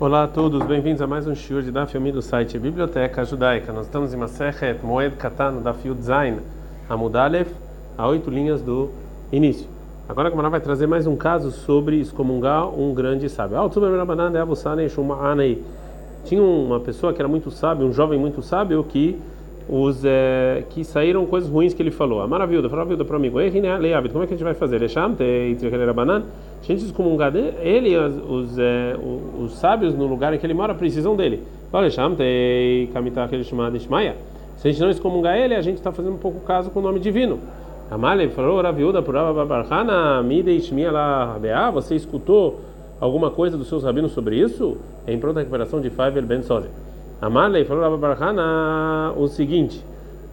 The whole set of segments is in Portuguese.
Olá a todos, bem-vindos a mais um shiur de Daf do site Biblioteca Judaica. Nós estamos em Masechet Moed Katan, Daf Yud Zain, Amudalef, a oito linhas do início. Agora a Gamara vai trazer mais um caso sobre excomungar um grande sábio. Tinha uma pessoa que era muito sábio, um jovem muito sábio que os é, que saíram coisas ruins que ele falou. A maravilha, maravilha para mim. Como é que a gente vai fazer? A gente excomungar ele, os, é, os, sábios no lugar em que ele mora precisam dele. Se a gente não excomungar ele, a gente está fazendo um pouco caso com o nome divino. Amalei falou, Raviuda, por você escutou alguma coisa dos seus rabinos sobre isso? É em pronta recuperação de Faivel Ben Sozer. Amarlei falou Rabbi Barhana o seguinte: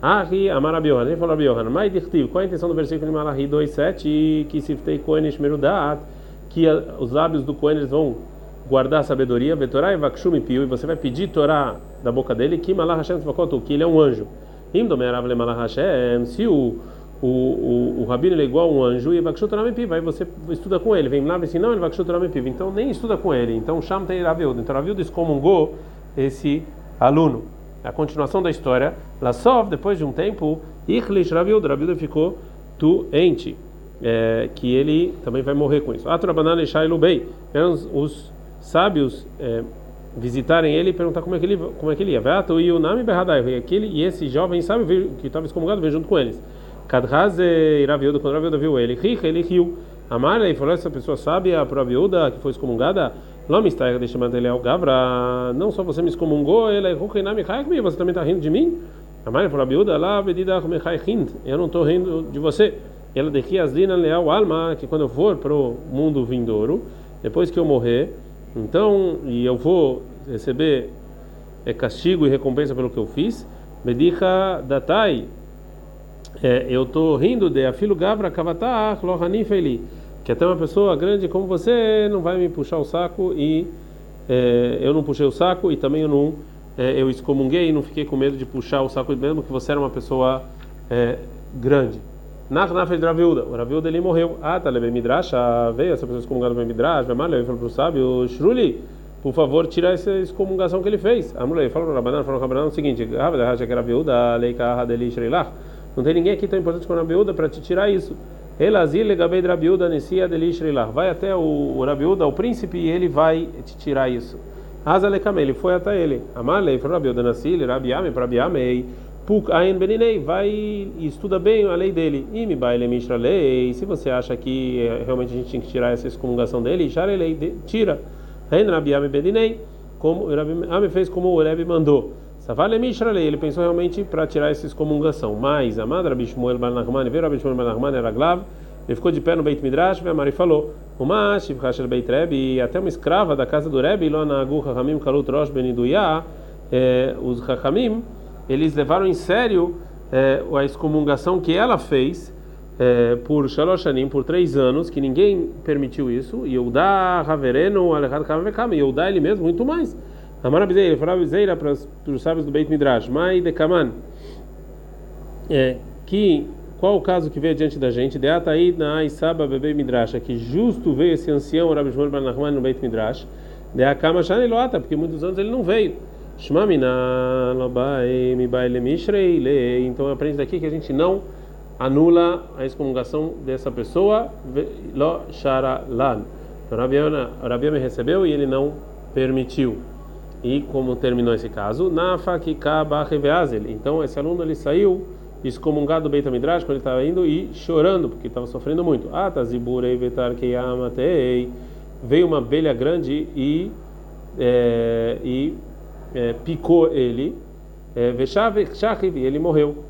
Ahi Amar Yohanan, ele falou Rabbi Yohanan, mas dirtiv, qual a intenção do versículo de Malachi 2:7 que siftei Kohen Shmerudat, que os lábios do Kohen eles vão guardar a sabedoria, Vetorá e Vakshumi Piu, e você vai pedir Torá da boca dele, que Malach Hashem que ele é um anjo. Imdomerav le Malach Hashem, se o o, o, o rabino é igual a um anjo e Vakshu Torah Mepiv, aí você estuda com ele, vem lá e assim, não, ele Vakshu Torah Mepiv, então nem estuda com ele, então Sham tem Raviud, então Raviud excomungou esse aluno. A continuação da história, Lassov, depois de um tempo, Ichlish Rabiuda, Rabiuda ficou doente, é, que ele também vai morrer com isso. Atrabanan e Shailu Bey, eram os sábios é, visitarem ele e perguntar como é que ele, como é que ele ia. Veato e o nome Berradai, e aquele e esse jovem sábio que estava excomungado veio junto com eles. Kadhaze e quando Rabiuda viu ele, ele riu. Amar, ele falou: essa pessoa sábia, a Rabiuda, que foi excomungada, Lomistaiga de chamar ele Gavra, não só você me excomungou, ele é você também está rindo de mim? A mãe falou, Biúda, lá, vedida eu não estou rindo de você. Ela daqui as leal alma, que quando eu for para o mundo vindouro, depois que eu morrer, então, e eu vou receber é, castigo e recompensa pelo que eu fiz, Medicha datai, é, eu estou rindo de afilo Gavra kavatah lohani feli que até uma pessoa grande como você não vai me puxar o saco e é, eu não puxei o saco e também eu não é, eu excomunguei e não fiquei com medo de puxar o saco mesmo que você era uma pessoa é, grande. Na na fez Raviuda, o Raviuda ele morreu. Ah, tá levei midrash, veio essa pessoa excomungada bem midrash, vai mal, ele falou pro sábio, Shruli, por favor, tira essa excomungação que ele fez. A mulher falou para o Rabanan, falou para o Rabanan o seguinte: Ah, que Raviuda, leika hadeli shreilach. Não tem ninguém aqui tão importante quanto a Raviuda para te tirar isso. Elazil legabei Rabiuda nesia delishrilah. Vai até o, Rabiuda, o príncipe, e ele vai te tirar isso. Azalekame, ele foi até ele. Amalei, foi Rabiuda nasil, Rabiame, Rabiamei. Puk ain beninei, vai e estuda bem a lei dele. Me baile mishra lei. Se você acha que eh, realmente a gente tinha que tirar essa excomungação dele, lei, tira. Ain Rabiame beninei, como Rabiame fez como o Rebbe mandou. Savale Mishralei, ele pensou realmente para tirar essa excomungação. Mas a madra Bishmuel Balnachman, veio Rabi Shmuel Balnachman, era glav, ele ficou de pé no Beit Midrash, e a Mari falou: Uma Shivchasher Beit Rebbe, até uma escrava da casa do Rebbe, lá na Agu Hachamim Kalut Rosh Beniduyah, eh, os Hachamim, eles levaram em sério eh, a excomungação que ela fez. É, por Shalosh Anim, por três anos, que ninguém permitiu isso, e Yehudá, Havereno, Alejad Kavekam, Yehudá ele mesmo, muito mais. Amar Bizeira, falava Bizeira para os sábios do Beit Midrash, Mai de Kaman, é, que qual o caso que veio diante da gente? De Ataí na Aisaba Bebe Midrash, que justo veio esse ancião Rabi Shmuel Ben Nachman no Beit Midrash, de Akama Shani Loata, porque muitos anos ele não veio. Shmamina Lobai Mibai Lemishrei Le. Então aprende daqui que a gente não anula a excomungação dessa pessoa, Lo Shara Lan. Então Rabi me recebeu e ele não permitiu. E como terminou esse caso, Então esse aluno ele saiu excomungado do Beit Midrash quando ele estava indo e chorando porque estava sofrendo muito. Veio uma abelha grande e é, e é, picou ele. É, ele morreu.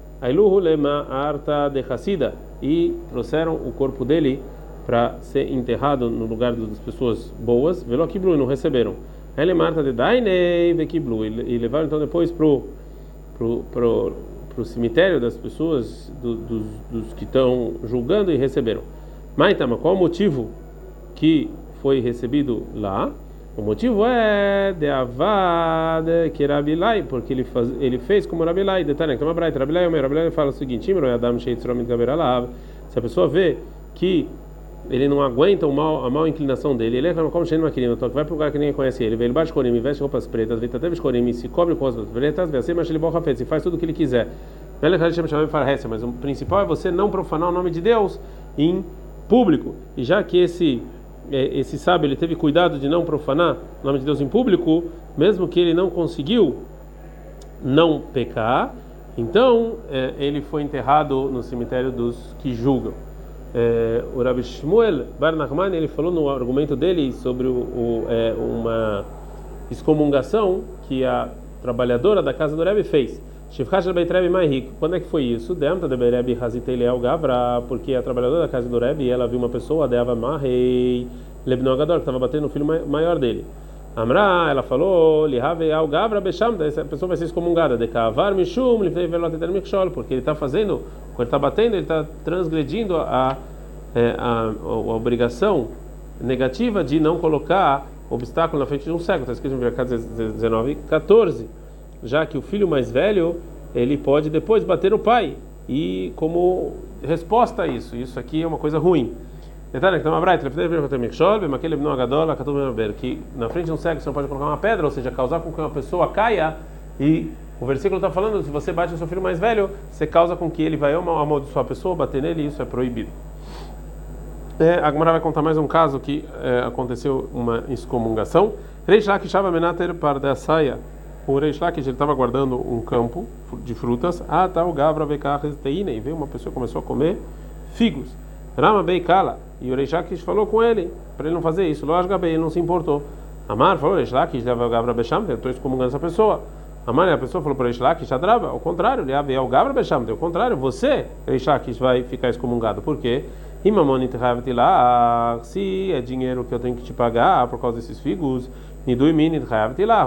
e trouxeram o corpo dele para ser enterrado no lugar das pessoas boas. Velokibru não receberam. Ele Marta de Dainei Vekiblu e levaram então depois pro pro, pro, pro cemitério das pessoas do, dos, dos que estão julgando e receberam. Maitama, qual o motivo que foi recebido lá? O motivo é de Avad que Rabilai, porque ele, faz, ele fez como Rabilai. Detalhe, então, Rabilai, Rabilai, Rabilai fala o seguinte: Se a pessoa vê que ele não aguenta o mal, a mal inclinação dele. Ele é como de uma vai para um lugar que ninguém conhece ele. Ele bate corim, veste roupas pretas, vita até corim, se cobre com roupas pretas, assim, mas ele borra se faz tudo o que ele quiser. Mas o principal é você não profanar o nome de Deus em público. E já que esse é, esse sábio ele teve cuidado de não profanar o nome de Deus em público, mesmo que ele não conseguiu não pecar, então é, ele foi enterrado no cemitério dos que julgam. É, o Rabbi Shmuel Bar Nachman ele falou no argumento dele sobre o, o, é, uma excomungação que a trabalhadora da casa do Rebbe fez. Rico. Quando é que foi isso? Gavra, porque a trabalhadora da casa do Rebbe ela viu uma pessoa, Deava Mahei Lebnogador, que estava batendo no filho maior dele. Amra, ela falou, Lihave al Gavra Besham, essa pessoa vai ser excomungada. De Kavar Mishum, Mikshol, porque ele está fazendo, quando ele está batendo, ele está transgredindo a, é, a, a, obrigação negativa de não colocar obstáculo na frente de um cego. Está escrito em Vercat 19, 14. Já que o filho mais velho, ele pode depois bater o pai. E como resposta a isso, isso aqui é uma coisa ruim. Detalhe, então, que na frente de um cego você não pode colocar uma pedra, ou seja, causar com que uma pessoa caia. E o versículo está falando: se você bate no seu filho mais velho, você causa com que ele vai amaldiçoar a pessoa, bater nele, e isso é proibido. É, a Gemara vai contar mais um caso que é, aconteceu uma excomungação. Reish Lakish Menater Pardasaia. O Reish Lakish estava guardando um campo de frutas. Ah, tá o Gavra e veio uma pessoa começou a comer figos. Rama Beikala. E o Reish Lakish falou com ele, para ele não fazer isso. Lógico, ele não se importou. Amar falou, Reish Lakish leva o Gavra Becham, eu estou excomungando essa pessoa. Amar, a pessoa falou para Reish Lakish, Adraba, ao contrário, é o Gavra Becham, ao contrário, você, Reish Lakish, vai ficar excomungado. Por quê? Se é dinheiro que eu tenho que te pagar por causa desses figos,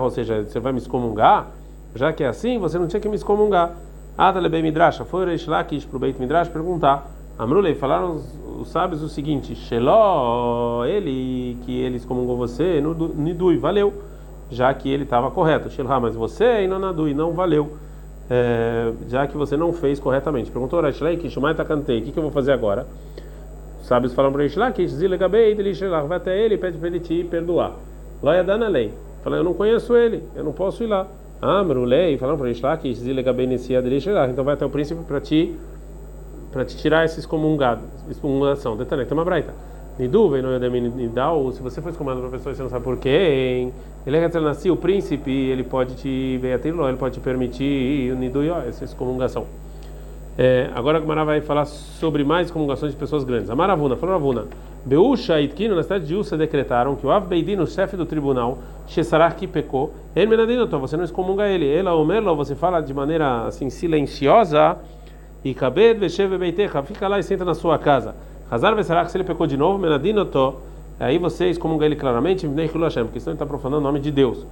ou seja, você vai me excomungar, já que é assim, você não tinha que me excomungar. Adalebe Midrash, foi Reish Lakish para o Beit Midrash perguntar. Amrulei, falaram os, os, sábios o seguinte: Sheló, ele, que ele excomungou você, Nidui, valeu, já que ele estava correto. Shelá, mas você, Inanadui, não valeu, é, já que você não fez corretamente. Perguntou Rashlei, que Shumai Takantei, o que, que eu vou fazer agora? Os sábios falaram para Rashlei, que Zilegabei, ele vai até ele e pede para ele te perdoar. Loia dana lei. Falei, eu não conheço ele, eu não posso ir lá. Amrulei, falaram para Rashlei, que Zilegabei Nessia então vai até o príncipe para te para te tirar esse excomungado, excomungação. Detalhe, tem uma braita. Nidu vem no Nidal, se você for excomungado para pessoa e você não sabe por quê, ele é que nasceu o príncipe, ele pode te veatirlo, ele pode te permitir Nidu essa excomungação. É, agora a Gamara vai falar sobre mais excomungações de pessoas grandes. A Maravuna, falou Ravuna. Beusha e Itkino, na cidade de Usa, decretaram que o Av Beidino, chefe do tribunal, Shesarach que pecou, ele você não excomunga ele. Ela, o Merlo, você fala de maneira assim silenciosa e kabed veshev beitecha, fica lá e senta na sua casa. Hazar vesarach, se ele pecou de novo, menadinoto, aí vocês comungam ele claramente, porque senão ele está profanando o nome de Deus.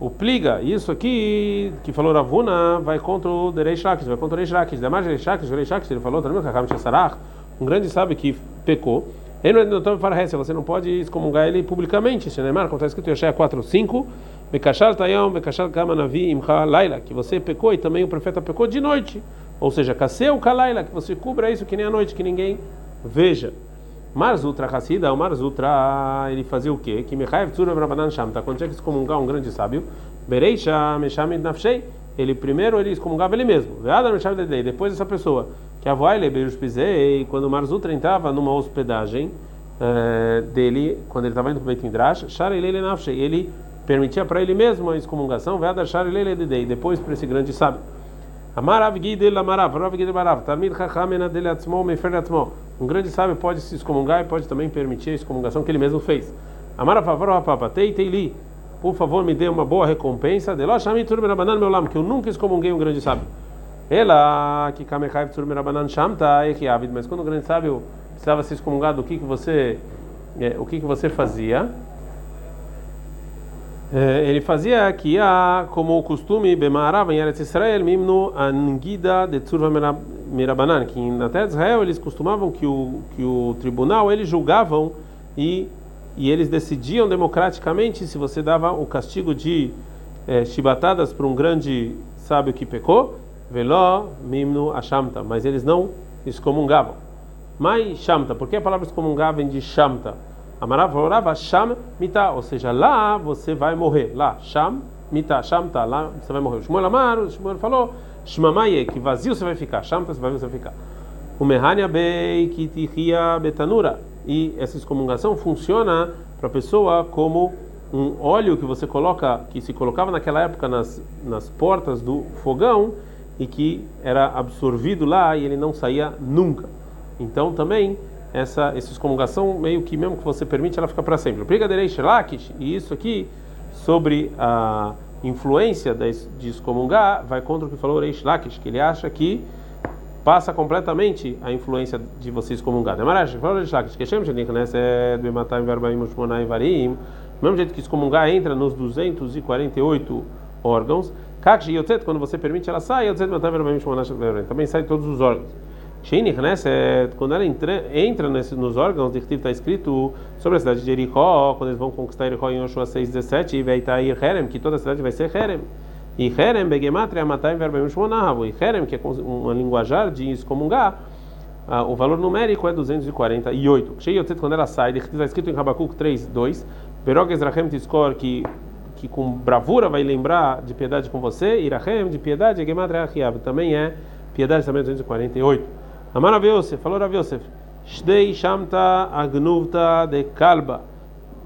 O pliga, isso aqui que falou Ravuna, vai contra o Derei Shakish, vai contra o Rei Shakish. Demais Rei Shakish, Rei Shakish, ele falou também, Kakam Shesarach, um grande sábio que pecou. Ele não é para você não pode excomungar ele publicamente. Shenemar, como está escrito em Yeshaya 4, 5, Bekashar Tayom, Bekashar Kamanavi Imcha Laila, que você pecou e também o profeta pecou de noite. Ou seja, o kalaila, que você cubra isso que nem a noite, que ninguém veja. Marzutra Hassida, o Marzutra, ele fazia o quê? Que Mechaev Tzura Brabanan Shamta, quando tinha que excomungar um grande sábio, Bereisha Meshamid Nafshei, ele primeiro ele excomungava ele mesmo. Depois essa pessoa, que a voile Beirus Pisei, quando o Marzutra entrava numa hospedagem uh, dele, quando ele estava indo para o Beit Midrash, Sharelele Nafshei, ele permitia para ele mesmo a excomungação, Veada Sharelele Dedei, depois para esse grande sábio. Dele. Um grande sábio pode se excomungar e pode também permitir a excomungação que ele mesmo fez. Amarav Favor Papa, Tei por favor me dê uma boa recompensa. De Loshami Turmerabanan meu lam, que eu nunca excomunguei um grande sábio. Ela que mas quando o grande sábio precisava se excomungar, o que que você, é, o que que você fazia? É, ele fazia que a como o costume Bemarav em Eretz Israel mimno angida de tzurva mirabanan que na terra de Israel eles costumavam que o que o tribunal eles julgavam e e eles decidiam democraticamente se você dava o castigo de é, chibatadas para um grande sábio que pecou veló mimno ashamta mas eles não excomungavam Mai Shamta, por que a palavra excomungar vem de Shamta? Amarav falava Sham Mita, ou seja, lá você vai morrer. Lá, Sham Mita, Shamta, lá você vai morrer. Shmuel Amar, Shmuel falou Shmamaye, que vazio você vai ficar. Shamta, vazio você vai ficar. O Mehania Bei Kitihia Betanura. E essa excomungação funciona para a pessoa como um óleo que você coloca, que se colocava naquela época nas, nas portas do fogão e que era absorvido lá e ele não saía nunca. Então também essa, essa excomungação meio que mesmo que você permite ela fica para sempre. O Brigadeirei Shelakish, e isso aqui sobre a influência de excomungar vai contra o que falou Reish Lakish, que ele acha que passa completamente a influência de você excomungar. Demarash, falou Reish Lakish, que chama de Nechneset, Bematai, Verbaim, Ushmonai, Varim, do mesmo jeito que excomungar entra nos 248 órgãos, Kakshi Yotzet, quando você permite ela sai, Yotzet, Matai, Verbaim, Ushmonai, também sai todos os órgãos. Quando ela entra, entra nesse, nos órgãos de está escrito sobre a cidade de Jericó, quando eles vão conquistar Jericó em Yoshua 6,17, e vai estar aí Herem, que toda a cidade vai ser Herem. E Herem, Begematria, Matai, Verbem, Shmonahavu. E Herem, que é uma linguajar de excomungar, ah, o valor numérico é 248. Sheiotzet, quando ela sai, está escrito em Habakkuk 3,2, Berog Ezrachem Tiskor, que que com bravura vai lembrar de piedade com você, Irachem, de piedade, Gematria Achiab, também é piedade também 248. Amar Rav Yosef, falou Rav Yosef, Shdei Shamta Agnuvta de Kalba,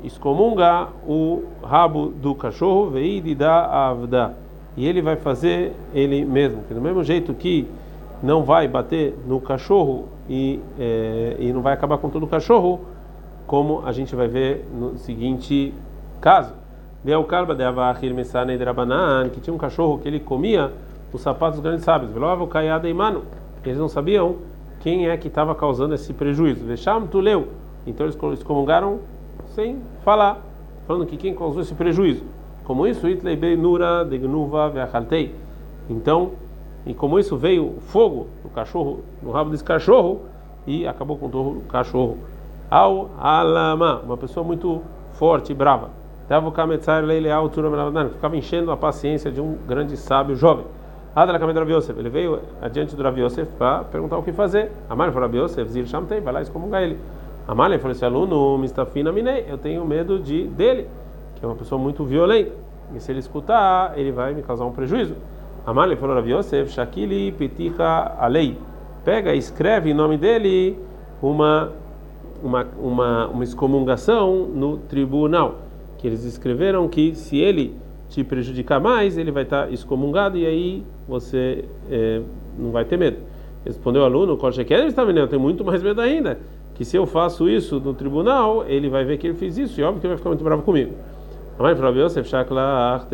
excomunga o rabo do cachorro, veide da avda, e ele vai fazer ele mesmo, que do mesmo jeito que não vai bater no cachorro e, é, e não vai acabar com todo o cachorro, como a gente vai ver no seguinte caso. Veio o Kalba de Avahir Mesane Drabanan, que tinha um cachorro que ele comia os sapatos dos grandes sábios, Velova o Kayada e Mano, eles não sabiam quem é que estava causando esse prejuízo. Deixam tu leu. Então eles excomungaram sem falar, falando que quem causou esse prejuízo. Como isso, Itlei Nura de Gnuva Veachaltei. Então, e como isso veio fogo no cachorro, no rabo desse cachorro e acabou com o cachorro. Ao Alama, uma pessoa muito forte e brava. Ficava enchendo a paciência de um grande sábio jovem. Ele veio adiante do Rav Yosef para perguntar o que fazer. Amar falou Rav Yosef, Zir Shamtei, vai lá excomungar ele. Amar falou: esse aluno, Mistafina Minei, eu tenho medo de dele, que é uma pessoa muito violenta. E se ele escutar, ele vai me causar um prejuízo. Amar falou Rav Yosef, Shakili Peticha Alei. Pega e escreve em nome dele uma, uma, uma, uma excomungação no tribunal. Que eles escreveram que se ele te prejudicar mais, ele vai estar excomungado e aí você é, não vai ter medo. Respondeu o aluno, Korcheker está vendo, tenho muito mais medo ainda, que se eu faço isso no tribunal, ele vai ver que ele fez isso e óbvio que ele vai ficar muito bravo comigo. A mãe falou, Yosef, Shakla,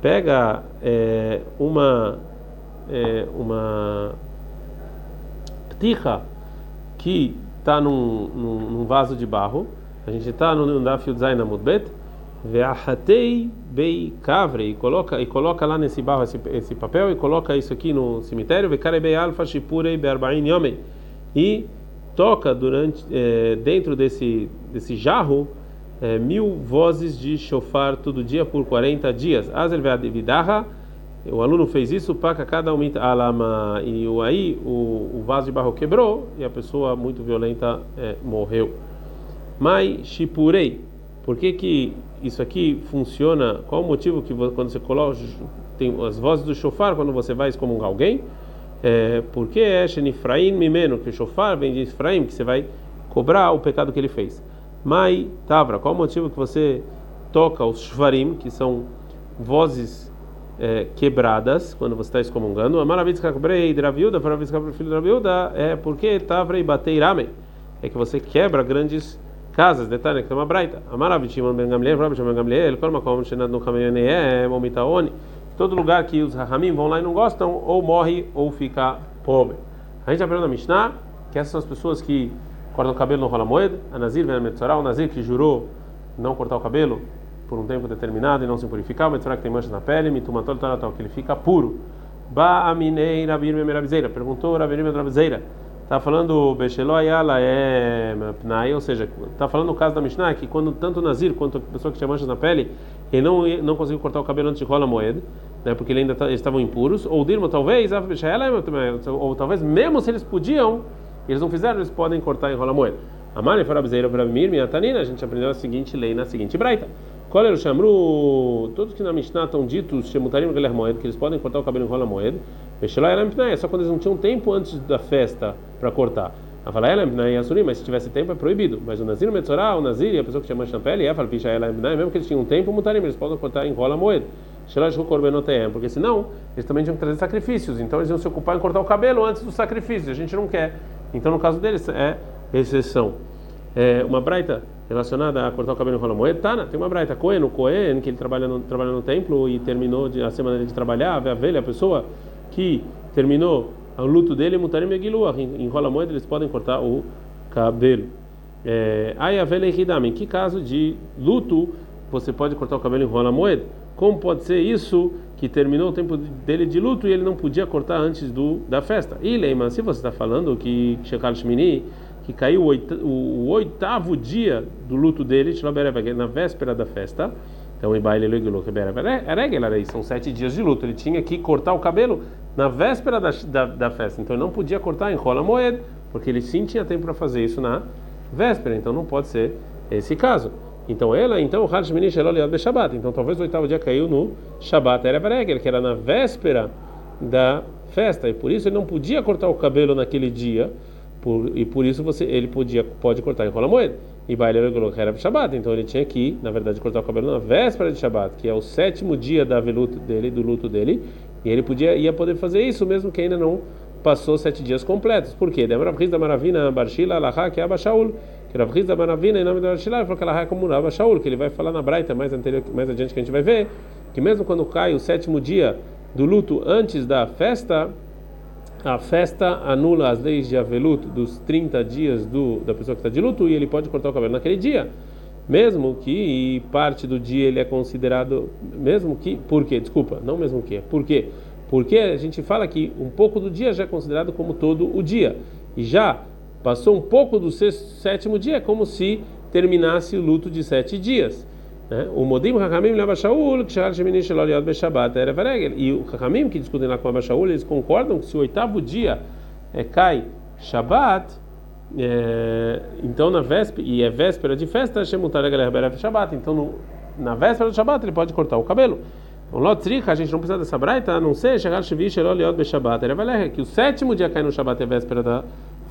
pega é, uma é, uma pticha que está num, num, num, vaso de barro, a gente está no Daf Yudzain Amudbet, Ve'ahatei bei kavre e coloca e coloca lá nesse barro esse, esse papel e coloca isso aqui no cemitério. Ve'karebei alfa shipurei be'arbain yomei. E toca durante é, dentro desse desse jarro é, mil vozes de shofar todo dia por 40 dias. Azel ve'adividaha. O aluno fez isso para cada um alama. E o aí o, o vaso de barro quebrou e a pessoa muito violenta é, morreu. Mai shipurei. Por que, que isso aqui funciona? Qual o motivo que quando você coloca tem as vozes do shofar quando você vai excomungar alguém? É, porque é Shenifraim Mimeno, que o shofar vem de Efraim, que você vai cobrar o pecado que ele fez. Mai Tavra, qual o motivo que você toca os shvarim, que são vozes é, quebradas quando você está excomungando? A Maravilha Kabrei Draviuda, para filho Draviuda, é porque Tavra e Bateirame, é que você quebra grandes casas, detalhe que tem uma braita. Amarav Shimon ben Gamliel, Rav Shimon ben Gamliel, kol makom shenad no kameyaneem ou mitaoni. Todo lugar que os rahamim vão lá e não gostam, ou morre ou fica pobre. A gente aprendeu na Mishnah que essas são as pessoas que cortam o cabelo no rola moeda, a Nazir ben Metzorah, o Nazir que jurou não cortar o cabelo por um tempo determinado e não se purificar, o Metzorah que tem manchas na pele, mitumatol tal, que ele fica puro. Ba aminei rabir memerabizeira, perguntou rabir memerabizeira. Está falando Becheló Ayala é Pnai, ou seja, está falando no caso da Mishnah que quando tanto o Nazir quanto a pessoa que tinha manchas na pele, ele não, não conseguiu cortar o cabelo antes de rola moeda, né, porque ele ainda tá, eles estavam impuros, ou Dirma talvez, ou talvez mesmo se eles podiam eles não fizeram, eles podem cortar em rola moeda. Amale farabzeira para mir, minha tanina, a gente aprendeu a seguinte lei na seguinte braita. O chamru? Todos que na Mishnah estão ditos, chemutarim galer moed, que eles podem cortar o cabelo em rola moeda. É só quando eles não tinham tempo antes da festa para cortar. É mas se tivesse tempo é proibido. Mas o Nazir, o Metzorah, o Nazir e a pessoa que chama champele, é ela mesmo que eles tinham tempo, mutarim, eles podem cortar em rola moeda. Porque senão eles também tinham que trazer sacrifícios, então eles iam se ocupar em cortar o cabelo antes do sacrifício. A gente não quer. Então no caso deles é exceção. É, uma braita relacionada a cortar o cabelo em rola moeda, Tana, tem uma braita Cohen, o Cohen, que ele trabalha no, trabalha no templo e terminou de, a semana de trabalhar, a velha, a pessoa que terminou o luto dele, mutarim megiluah, em rola moeda eles podem cortar o cabelo. É, aí a velha em que caso de luto você pode cortar o cabelo em rola moeda? Como pode ser isso que terminou o tempo dele de luto e ele não podia cortar antes do da festa? E Leima, se você está falando que Shekal Shmini que caiu o oitavo dia do luto dele, na véspera da festa. Então, são sete dias de luto. Ele tinha que cortar o cabelo na véspera da, da, da festa. Então, ele não podia cortar em rola moed, porque ele sim tinha tempo para fazer isso na véspera. Então, não pode ser esse caso. Então, ela, então, o Shabbat. Então, talvez o oitavo dia caiu no Shabbat, era que era na véspera da festa. E por isso ele não podia cortar o cabelo naquele dia por, e por isso você, ele podia, pode cortar em rola moeda. E baile era Shabbat, então ele tinha que, na verdade, cortar o cabelo na véspera de Shabbat, que é o sétimo dia da dele, do luto dele, e ele podia ia poder fazer isso mesmo que ainda não passou sete dias completos. Por quê? Lembra a da Maravina Barshila Alaha, que é Abashaul, que era a da Maravina em nome da Barshila, ele falou que Alaha é como Abashaul, que ele vai falar na Braita mais, anterior, mais adiante que a gente vai ver, que mesmo quando cai o sétimo dia do luto antes da festa, a festa anula as leis de Avelut dos 30 dias do, da pessoa que está de luto e ele pode cortar o cabelo naquele dia. Mesmo que parte do dia ele é considerado. Mesmo que. Por quê? Desculpa, não mesmo que. Por quê? Porque a gente fala que um pouco do dia já é considerado como todo o dia. E já passou um pouco do sexto, sétimo dia, é como se terminasse o luto de sete dias. Né? O Modim Hakamim leva Shaul, que Shahar Shemini Shelol Yad Beshabat Erev Regel. E o Hakamim, que discutem lá com Abba Shaul, eles concordam que se o oitavo dia é, cai Shabat, é, então na véspera, e é véspera de festa, Shemutar Erev Shabat. Então no, na véspera do Shabat ele pode cortar o cabelo. Então, Lotzrika, a gente não precisa dessa braita, a não ser chegar Shevi Shelol Yad Beshabat Erev Regel, que o sétimo dia cai no Shabat é véspera da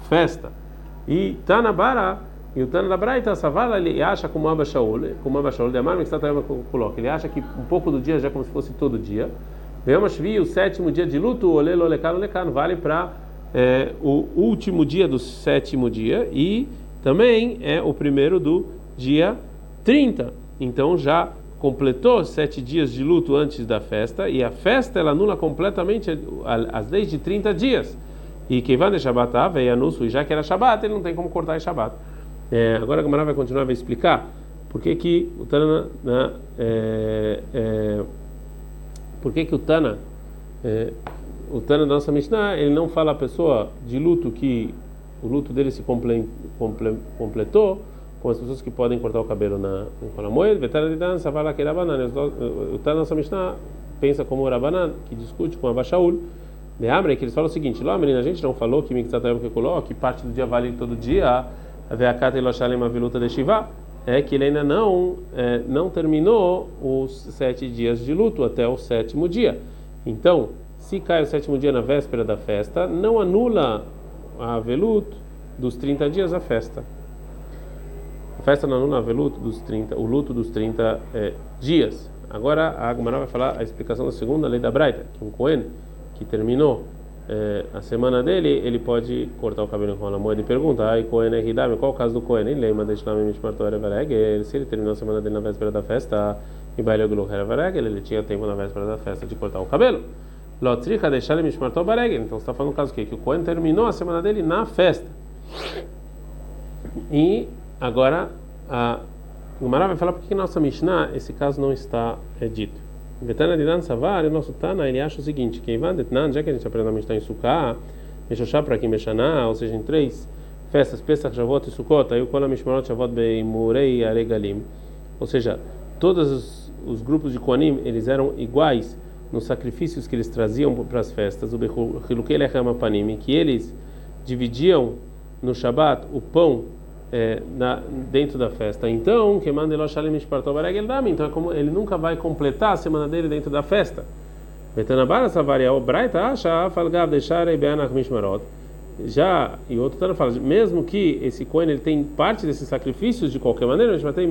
festa. E Tanabara e o Tana Braita, Savala, ele acha como Abba Shaul, como Abba Shaul, de Amar Mixtatayama coloca, ele acha que um pouco do dia já é como se fosse todo dia. Veamos Shvi, o sétimo dia de luto, Olelo Lekano Lekano, vale para é, o último dia do sétimo dia e também é o primeiro do dia 30. Então já completou sete dias de luto antes da festa e a festa ela anula completamente as leis de 30 dias. E quem vai de Shabbat, veio anúncio, e já que era Shabbat, ele não tem como cortar em Shabbat. É, agora a Gamara vai continuar, vai explicar por que, que o Tana. Né, é, é, por que, que o Tana. É, o Tana da nossa Mishnah, ele não fala a pessoa de luto que o luto dele se comple, comple, completou, com as pessoas que podem cortar o cabelo na Kolamoed, Vetara de dança, fala que Rabanan. O Tana da nossa Mishnah pensa como o Rabanan, que discute com a Bashaul. De Amre, que eles falam o seguinte: Lá, menina, a gente não falou que Miktsatayam que coloca, que parte do dia vale todo dia Veakata Iloshalem Aviluta de Shiva, é que ele ainda não, é, não terminou os sete dias de luto até o sétimo dia. Então, se cai o sétimo dia na véspera da festa, não anula a velut dos 30 dias a festa. A festa não anula a dos 30, o luto dos 30 é, dias. Agora a Agmará vai falar a explicação da segunda lei da Braita, que um Cohen que terminou é, a semana dele, ele pode cortar o cabelo com a moeda e pergunta, ai, Cohen é Hidame, qual o caso do Cohen? Ele de se ele terminou a semana dele na véspera da festa, Erevareg, ele tinha tempo na véspera da festa de cortar o cabelo. Lotrika deixar ele Mishmarto Bareg, então você está falando o caso que? Que o Cohen terminou a semana dele na festa. E agora, a Gumara vai falar por que nossa Mishnah, esse caso não está é, dito. Vetana de Dan Savar, o nosso Tana, ele acha o seguinte: que Ivan Detnan, já que a gente aprende a está em Sukkah, Meshoshá para aqui Meshaná, ou seja, em três festas, Pesach, Javot e Sukkot, aí o Kola Mishmarot, Javot, Beimurei, Aregalim. Ou seja, todos os, os grupos de Koanim, eles eram iguais nos sacrifícios que eles traziam para as festas, o Apanim, que eles dividiam no Shabat o pão é, na, dentro da festa. Então, que então é como ele nunca vai completar a semana dele dentro da festa. Betanabara Savaria, Braita acha, e beanach mishmarot. Já, e outro Tana fala, mesmo que esse Cohen ele tem parte desses sacrifícios de qualquer maneira, a gente vai ter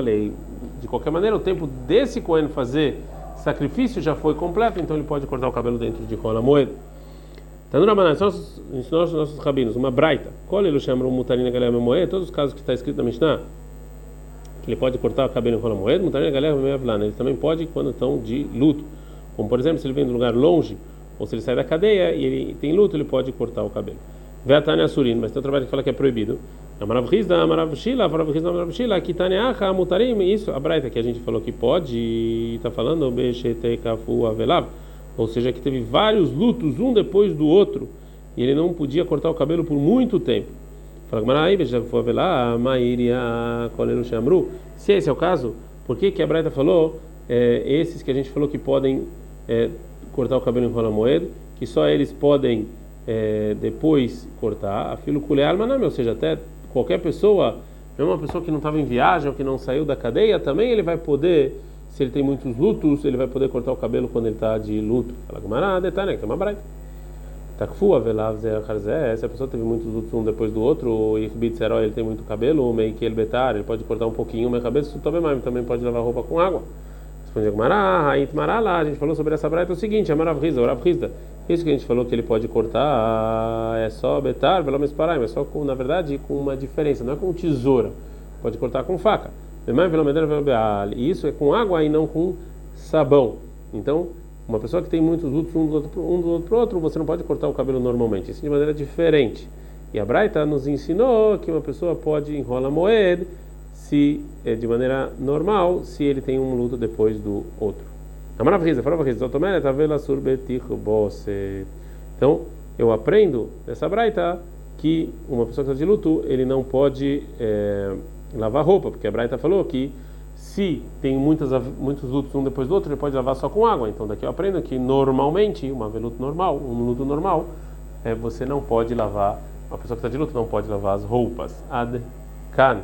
lei. De qualquer maneira, o tempo desse Cohen fazer sacrifício já foi completo, então ele pode cortar o cabelo dentro de rola moeda. Tá no Rabanan, nossos, nossos, rabinos, uma braita. Qual ele chama mutarina galera moeda? Todos os casos que está escrito na Mishnah, que ele pode cortar o cabelo em rola moeda, mutarina galera moeda, ele também pode quando estão de luto. Como por exemplo, se ele vem de um lugar longe, ou se ele sai da cadeia e ele tem luto, ele pode cortar o cabelo. Veatania Surin, mas tem um trabalho que fala que é proibido. Amarav Rizda, Amarav Shila, Amarav Rizda, Amarav Shila, Kitaneacha, Mutarim, isso, a Braita que a gente falou que pode, está falando, Bechete Kafu Avelav, ou seja, que teve vários lutos, um depois do outro, e ele não podia cortar o cabelo por muito tempo. Fala, Marai, Bechete Avelav, Mairia, Kolelu Shamru, se esse é o caso, por que que a Braita falou, é, esses que a gente falou que podem é, cortar o cabelo em rola moeda, que só eles podem é, depois cortar, a filo culear maname, ou seja, até qualquer pessoa, mesmo uma pessoa que não estava em viagem ou que não saiu da cadeia, também ele vai poder, se ele tem muitos lutos, ele vai poder cortar o cabelo quando ele está de luto. Fala Gumará, detalhe, que é uma se a pessoa teve muitos lutos um depois do outro, e ele tem muito cabelo, meio que ele betar, ele pode cortar um pouquinho, mas cabeça também pode lavar roupa com água. Responde Gmará, Hait Marala, a gente falou sobre essa braita é o seguinte, Amarav Rizda, Orav Rizda, isso que a gente falou que ele pode cortar é só betar, pelo menos parar, mas só com, na verdade, com uma diferença, não é com tesoura, pode cortar com faca. E isso é com água e não com sabão. Então, uma pessoa que tem muitos lutos um do outro, um do outro, outro você não pode cortar o cabelo normalmente, isso de maneira diferente. E a Braita nos ensinou que uma pessoa pode enrolar moed se é de maneira normal, se ele tem um luto depois do outro. Então, eu aprendo dessa braita que uma pessoa que está de luto, ele não pode é, lavar roupa, porque a braita falou que se tem muitas, muitos lutos um depois do outro, ele pode lavar só com água. Então, daqui eu aprendo que normalmente, uma luto normal, um luto normal, é, você não pode lavar, uma pessoa que está de luto não pode lavar as roupas. Ad kan.